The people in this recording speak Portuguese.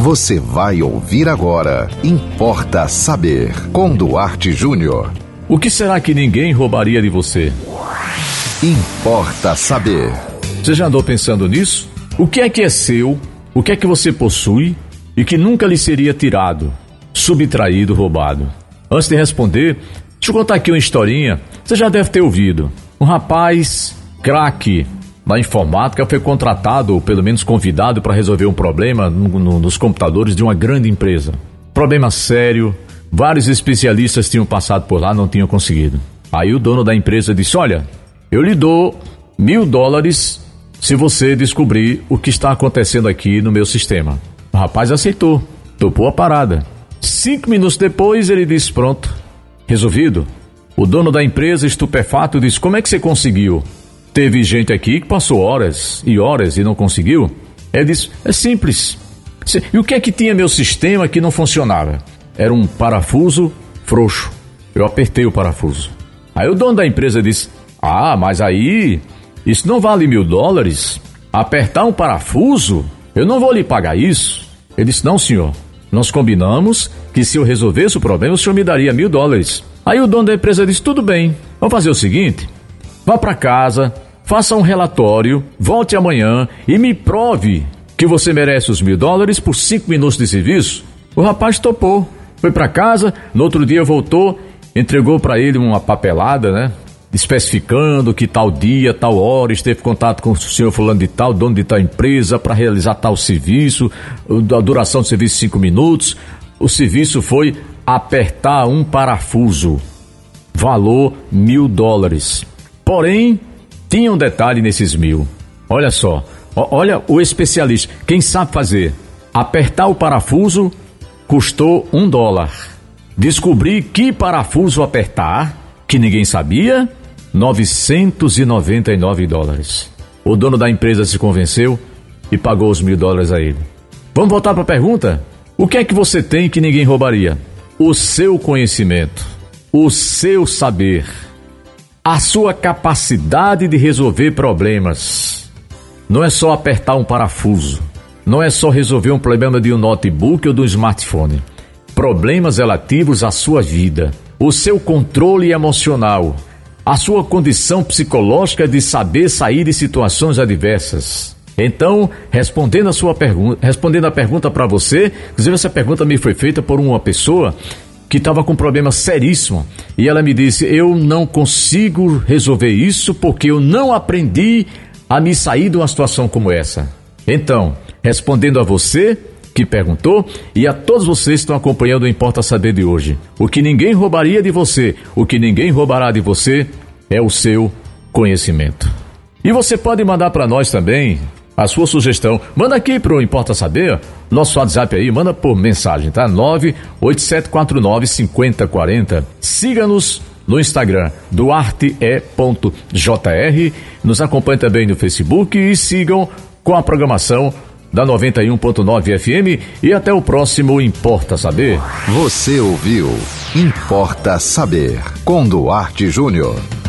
Você vai ouvir agora. Importa saber. Com Duarte Júnior. O que será que ninguém roubaria de você? Importa saber. Você já andou pensando nisso? O que é que é seu? O que é que você possui e que nunca lhe seria tirado, subtraído, roubado? Antes de responder, deixa eu contar aqui uma historinha. Você já deve ter ouvido. Um rapaz craque na informática foi contratado, ou pelo menos convidado, para resolver um problema no, no, nos computadores de uma grande empresa. Problema sério, vários especialistas tinham passado por lá, não tinham conseguido. Aí o dono da empresa disse: Olha, eu lhe dou mil dólares se você descobrir o que está acontecendo aqui no meu sistema. O rapaz aceitou, topou a parada. Cinco minutos depois ele disse: Pronto, resolvido. O dono da empresa, estupefato, disse: Como é que você conseguiu? Teve gente aqui que passou horas e horas e não conseguiu. Ele disse: é simples. E o que é que tinha meu sistema que não funcionava? Era um parafuso frouxo. Eu apertei o parafuso. Aí o dono da empresa disse: Ah, mas aí isso não vale mil dólares? Apertar um parafuso? Eu não vou lhe pagar isso. Ele disse: Não, senhor. Nós combinamos que se eu resolvesse o problema, o senhor me daria mil dólares. Aí o dono da empresa disse: Tudo bem, vamos fazer o seguinte: Vá para casa, faça um relatório, volte amanhã e me prove que você merece os mil dólares por cinco minutos de serviço. O rapaz topou, foi para casa, no outro dia voltou, entregou para ele uma papelada, né? Especificando que tal dia, tal hora esteve em contato com o senhor fulano de tal, dono de tal empresa, para realizar tal serviço, a duração do serviço cinco minutos. O serviço foi apertar um parafuso, valor mil dólares. Porém, tinha um detalhe nesses mil. Olha só, olha o especialista. Quem sabe fazer? Apertar o parafuso custou um dólar. Descobrir que parafuso apertar, que ninguém sabia, 999 dólares. O dono da empresa se convenceu e pagou os mil dólares a ele. Vamos voltar para a pergunta? O que é que você tem que ninguém roubaria? O seu conhecimento, o seu saber a sua capacidade de resolver problemas. Não é só apertar um parafuso, não é só resolver um problema de um notebook ou do smartphone. Problemas relativos à sua vida, o seu controle emocional, a sua condição psicológica de saber sair de situações adversas. Então, respondendo a sua pergunta, respondendo a pergunta para você, inclusive essa pergunta me foi feita por uma pessoa que estava com um problema seríssimo. E ela me disse: Eu não consigo resolver isso porque eu não aprendi a me sair de uma situação como essa. Então, respondendo a você que perguntou e a todos vocês que estão acompanhando o Importa Saber de hoje, o que ninguém roubaria de você, o que ninguém roubará de você é o seu conhecimento. E você pode mandar para nós também a sua sugestão. Manda aqui pro Importa Saber, nosso WhatsApp aí, manda por mensagem, tá? 98749 5040. Siga-nos no Instagram, duarte.jr. Nos acompanhe também no Facebook e sigam com a programação da 91.9 FM e até o próximo Importa Saber. Você ouviu Importa Saber com Duarte Júnior.